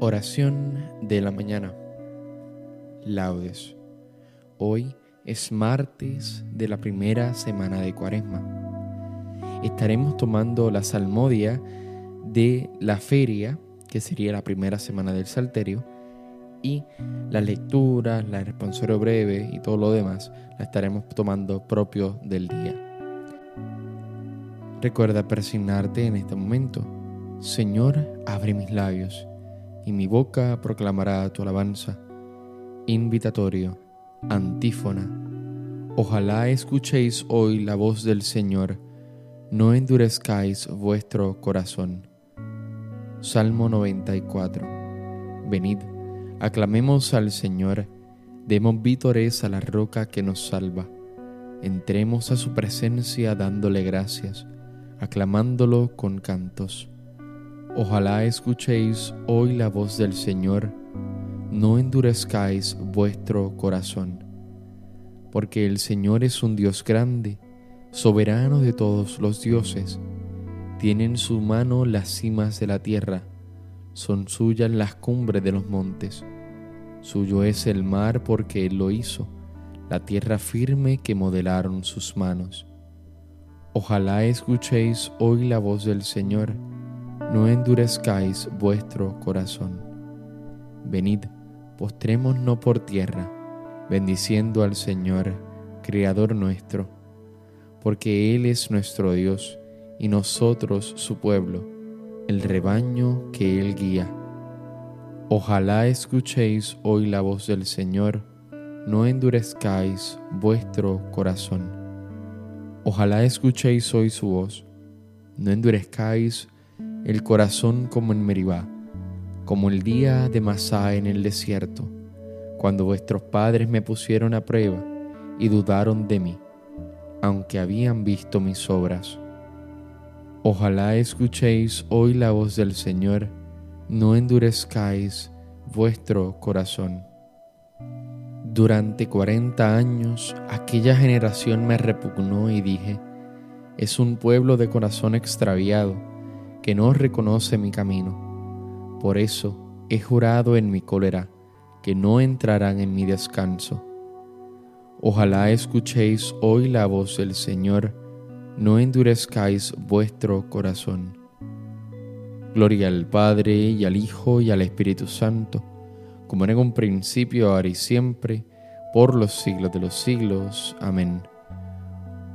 Oración de la mañana. Laudes. Hoy es martes de la primera semana de Cuaresma. Estaremos tomando la salmodia de la feria, que sería la primera semana del Salterio, y la lectura, la responsorio breve y todo lo demás la estaremos tomando propio del día. Recuerda persignarte en este momento. Señor, abre mis labios y mi boca proclamará tu alabanza. Invitatorio, antífona. Ojalá escuchéis hoy la voz del Señor, no endurezcáis vuestro corazón. Salmo 94. Venid, aclamemos al Señor, demos vítores a la roca que nos salva. Entremos a su presencia dándole gracias, aclamándolo con cantos. Ojalá escuchéis hoy la voz del Señor, no endurezcáis vuestro corazón, porque el Señor es un Dios grande, soberano de todos los dioses. Tiene en su mano las cimas de la tierra, son suyas las cumbres de los montes. Suyo es el mar porque Él lo hizo, la tierra firme que modelaron sus manos. Ojalá escuchéis hoy la voz del Señor, no endurezcáis vuestro corazón. Venid, postrémonos por tierra, bendiciendo al Señor, Creador nuestro, porque Él es nuestro Dios y nosotros su pueblo, el rebaño que Él guía. Ojalá escuchéis hoy la voz del Señor, no endurezcáis vuestro corazón. Ojalá escuchéis hoy su voz, no endurezcáis el corazón como en Meribá, como el día de Masá en el desierto, cuando vuestros padres me pusieron a prueba y dudaron de mí, aunque habían visto mis obras. Ojalá escuchéis hoy la voz del Señor, no endurezcáis vuestro corazón. Durante cuarenta años aquella generación me repugnó y dije, es un pueblo de corazón extraviado que no reconoce mi camino. Por eso he jurado en mi cólera que no entrarán en mi descanso. Ojalá escuchéis hoy la voz del Señor, no endurezcáis vuestro corazón. Gloria al Padre y al Hijo y al Espíritu Santo, como en un principio, ahora y siempre, por los siglos de los siglos. Amén.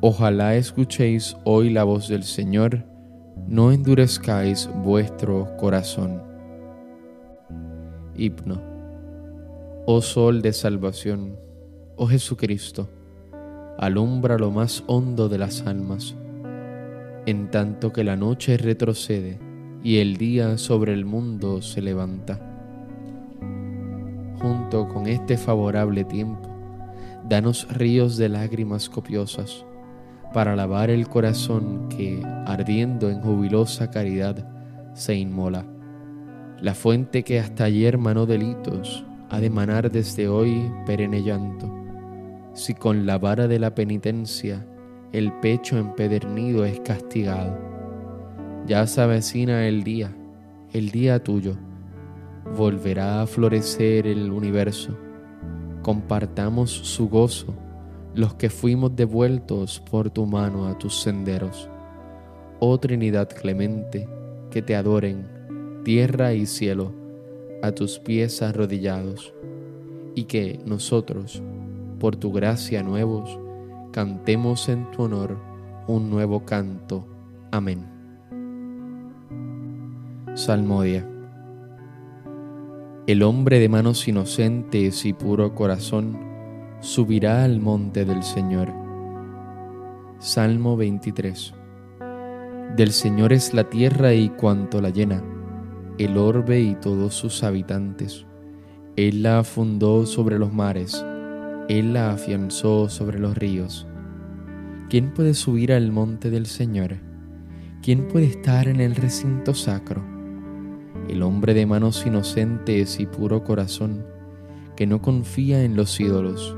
Ojalá escuchéis hoy la voz del Señor, no endurezcáis vuestro corazón. Hipno. Oh Sol de salvación, oh Jesucristo, alumbra lo más hondo de las almas, en tanto que la noche retrocede y el día sobre el mundo se levanta. Junto con este favorable tiempo, danos ríos de lágrimas copiosas para lavar el corazón que, ardiendo en jubilosa caridad, se inmola. La fuente que hasta ayer manó delitos, ha de manar desde hoy perenne llanto. Si con la vara de la penitencia el pecho empedernido es castigado. Ya se avecina el día, el día tuyo. Volverá a florecer el universo. Compartamos su gozo los que fuimos devueltos por tu mano a tus senderos. Oh Trinidad clemente, que te adoren tierra y cielo a tus pies arrodillados, y que nosotros, por tu gracia nuevos, cantemos en tu honor un nuevo canto. Amén. Salmodia. El hombre de manos inocentes y puro corazón, subirá al monte del Señor. Salmo 23. Del Señor es la tierra y cuanto la llena, el orbe y todos sus habitantes. Él la fundó sobre los mares, Él la afianzó sobre los ríos. ¿Quién puede subir al monte del Señor? ¿Quién puede estar en el recinto sacro? El hombre de manos inocentes y puro corazón, que no confía en los ídolos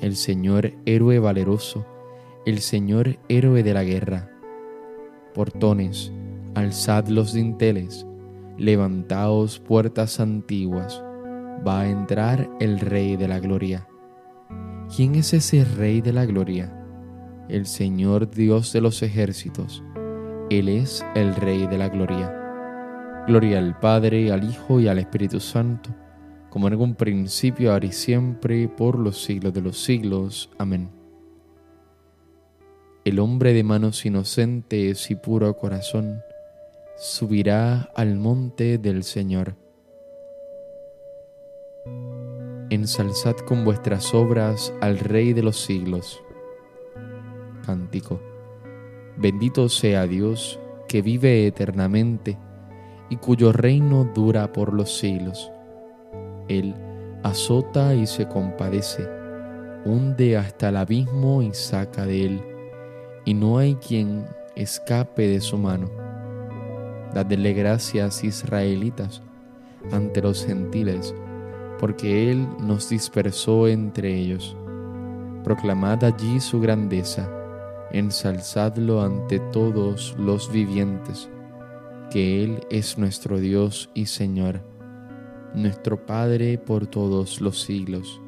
El Señor héroe valeroso, el Señor héroe de la guerra. Portones, alzad los dinteles, levantaos puertas antiguas, va a entrar el Rey de la Gloria. ¿Quién es ese Rey de la Gloria? El Señor Dios de los ejércitos. Él es el Rey de la Gloria. Gloria al Padre, al Hijo y al Espíritu Santo, como en un principio, ahora y siempre, por los siglos de los siglos. Amén. El hombre de manos inocentes y puro corazón, subirá al monte del Señor. Ensalzad con vuestras obras al Rey de los siglos. Cántico. Bendito sea Dios que vive eternamente y cuyo reino dura por los siglos. Él azota y se compadece, hunde hasta el abismo y saca de él, y no hay quien escape de su mano Dadle gracias, israelitas, ante los gentiles, porque Él nos dispersó entre ellos. Proclamad allí su grandeza, ensalzadlo ante todos los vivientes, que Él es nuestro Dios y Señor, nuestro Padre por todos los siglos.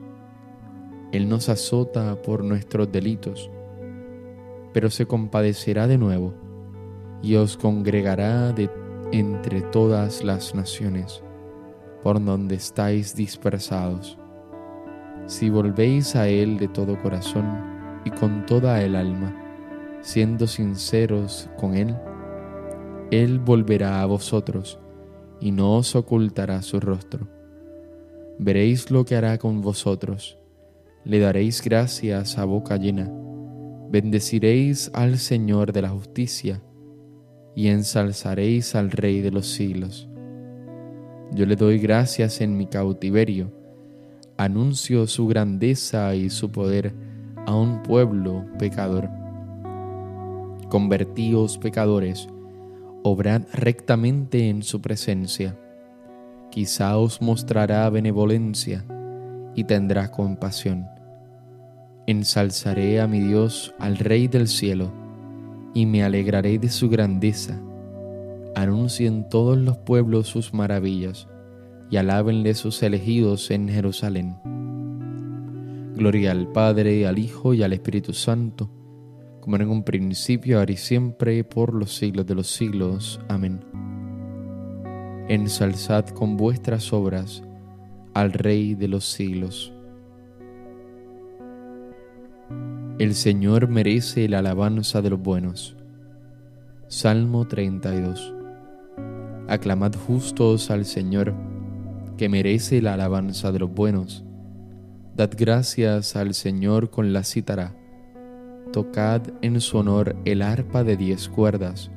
Él nos azota por nuestros delitos, pero se compadecerá de nuevo y os congregará de entre todas las naciones, por donde estáis dispersados. Si volvéis a Él de todo corazón y con toda el alma, siendo sinceros con Él, Él volverá a vosotros y no os ocultará su rostro. Veréis lo que hará con vosotros, le daréis gracias a boca llena, bendeciréis al Señor de la justicia, y ensalzaréis al Rey de los siglos. Yo le doy gracias en mi cautiverio, anuncio su grandeza y su poder a un pueblo pecador. Convertíos pecadores, obrad rectamente en su presencia. Quizá os mostrará benevolencia y tendrá compasión. Ensalzaré a mi Dios, al Rey del cielo, y me alegraré de su grandeza. Anuncien todos los pueblos sus maravillas y alábenle sus elegidos en Jerusalén. Gloria al Padre, al Hijo y al Espíritu Santo, como en un principio, ahora y siempre, por los siglos de los siglos. Amén. Ensalzad con vuestras obras al Rey de los siglos. El Señor merece la alabanza de los buenos. Salmo 32. Aclamad justos al Señor, que merece la alabanza de los buenos. Dad gracias al Señor con la cítara. Tocad en su honor el arpa de diez cuerdas.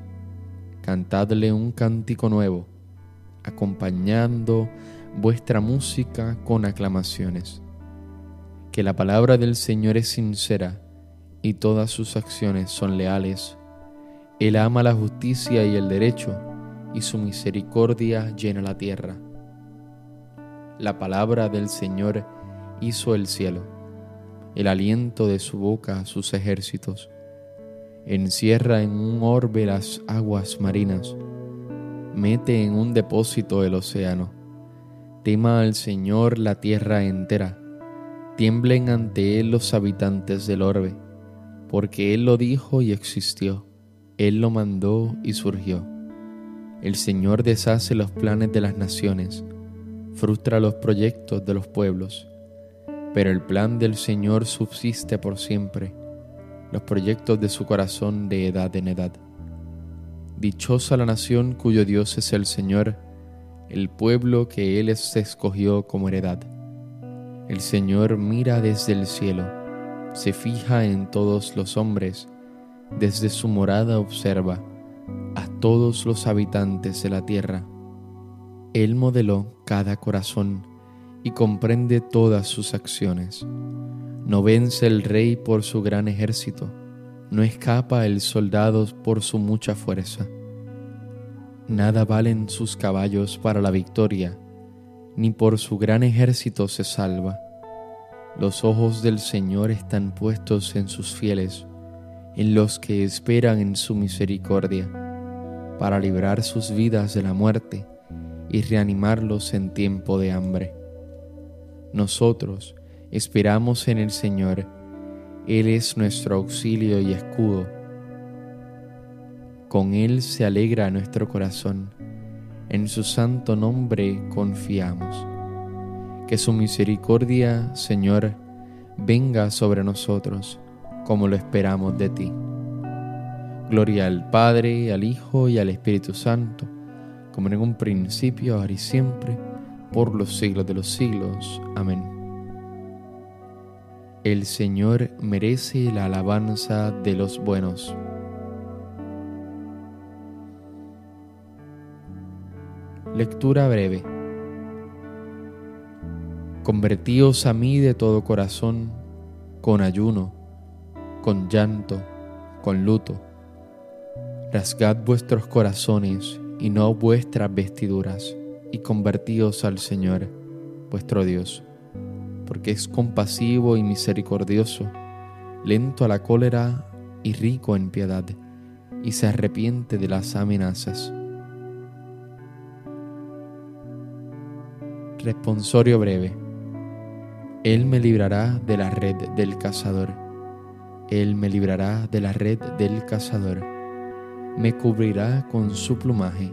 Cantadle un cántico nuevo, acompañando vuestra música con aclamaciones. Que la palabra del Señor es sincera y todas sus acciones son leales. Él ama la justicia y el derecho, y su misericordia llena la tierra. La palabra del Señor hizo el cielo, el aliento de su boca sus ejércitos. Encierra en un orbe las aguas marinas, mete en un depósito el océano. Tema al Señor la tierra entera, tiemblen ante Él los habitantes del orbe porque Él lo dijo y existió, Él lo mandó y surgió. El Señor deshace los planes de las naciones, frustra los proyectos de los pueblos, pero el plan del Señor subsiste por siempre, los proyectos de su corazón de edad en edad. Dichosa la nación cuyo Dios es el Señor, el pueblo que Él se escogió como heredad. El Señor mira desde el cielo se fija en todos los hombres, desde su morada observa a todos los habitantes de la tierra. Él modeló cada corazón y comprende todas sus acciones. No vence el rey por su gran ejército, no escapa el soldado por su mucha fuerza. Nada valen sus caballos para la victoria, ni por su gran ejército se salva. Los ojos del Señor están puestos en sus fieles, en los que esperan en su misericordia, para librar sus vidas de la muerte y reanimarlos en tiempo de hambre. Nosotros esperamos en el Señor, Él es nuestro auxilio y escudo con Él se alegra nuestro corazón, en su santo nombre confiamos. Que su misericordia, Señor, venga sobre nosotros, como lo esperamos de ti. Gloria al Padre, al Hijo y al Espíritu Santo, como en un principio, ahora y siempre, por los siglos de los siglos. Amén. El Señor merece la alabanza de los buenos Lectura breve. Convertíos a mí de todo corazón, con ayuno, con llanto, con luto. Rasgad vuestros corazones y no vuestras vestiduras, y convertíos al Señor, vuestro Dios, porque es compasivo y misericordioso, lento a la cólera y rico en piedad, y se arrepiente de las amenazas Responsorio breve. Él me librará de la red del cazador. Él me librará de la red del cazador. Me cubrirá con su plumaje.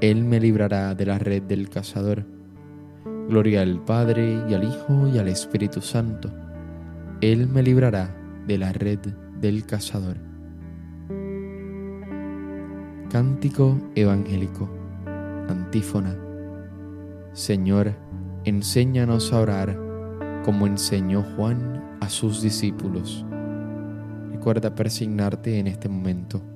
Él me librará de la red del cazador. Gloria al Padre y al Hijo y al Espíritu Santo. Él me librará de la red del cazador. Cántico Evangélico. Antífona. Señor, enséñanos a orar como enseñó Juan a sus discípulos. Recuerda persignarte en este momento.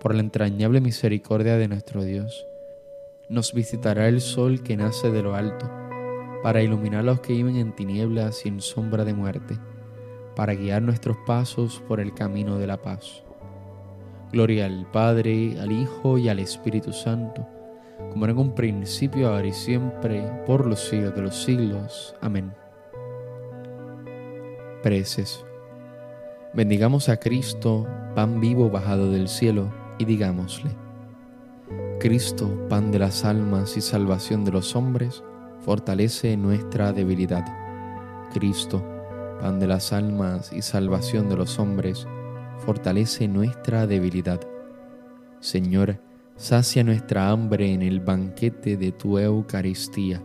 Por la entrañable misericordia de nuestro Dios, nos visitará el sol que nace de lo alto, para iluminar a los que viven en tinieblas y en sombra de muerte, para guiar nuestros pasos por el camino de la paz. Gloria al Padre, al Hijo y al Espíritu Santo, como en un principio, ahora y siempre, por los siglos de los siglos. Amén. Preces. Bendigamos a Cristo, pan vivo bajado del cielo, y digámosle, Cristo, pan de las almas y salvación de los hombres, fortalece nuestra debilidad. Cristo, pan de las almas y salvación de los hombres, fortalece nuestra debilidad. Señor, sacia nuestra hambre en el banquete de tu Eucaristía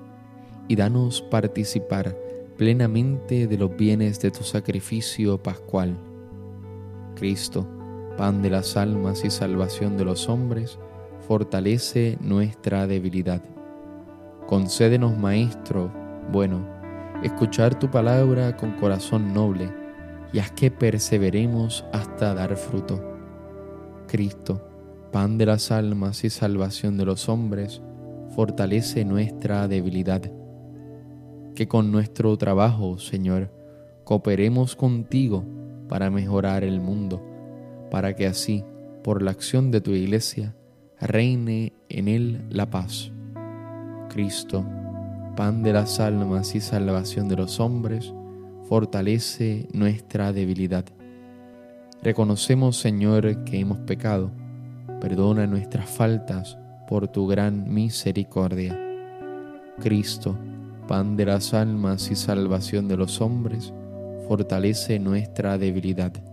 y danos participar plenamente de los bienes de tu sacrificio pascual. Cristo, pan de las almas y salvación de los hombres, fortalece nuestra debilidad. Concédenos, Maestro, bueno, escuchar tu palabra con corazón noble y haz que perseveremos hasta dar fruto. Cristo, pan de las almas y salvación de los hombres, fortalece nuestra debilidad. Que con nuestro trabajo, Señor, cooperemos contigo para mejorar el mundo, para que así, por la acción de tu iglesia, reine en él la paz. Cristo, pan de las almas y salvación de los hombres, fortalece nuestra debilidad. Reconocemos, Señor, que hemos pecado. Perdona nuestras faltas por tu gran misericordia. Cristo, pan de las almas y salvación de los hombres, fortalece nuestra debilidad.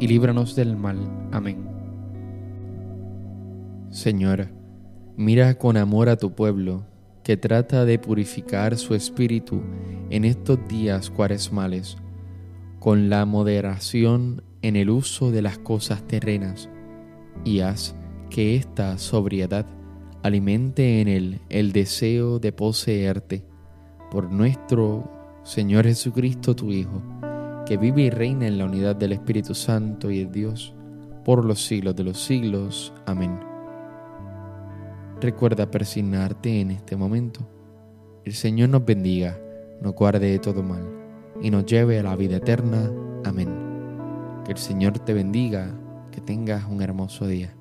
y líbranos del mal. Amén. Señora, mira con amor a tu pueblo que trata de purificar su espíritu en estos días cuaresmales, con la moderación en el uso de las cosas terrenas, y haz que esta sobriedad alimente en él el deseo de poseerte por nuestro Señor Jesucristo, tu Hijo, que vive y reina en la unidad del Espíritu Santo y de Dios, por los siglos de los siglos. Amén. Recuerda persignarte en este momento. El Señor nos bendiga, nos guarde de todo mal y nos lleve a la vida eterna. Amén. Que el Señor te bendiga, que tengas un hermoso día.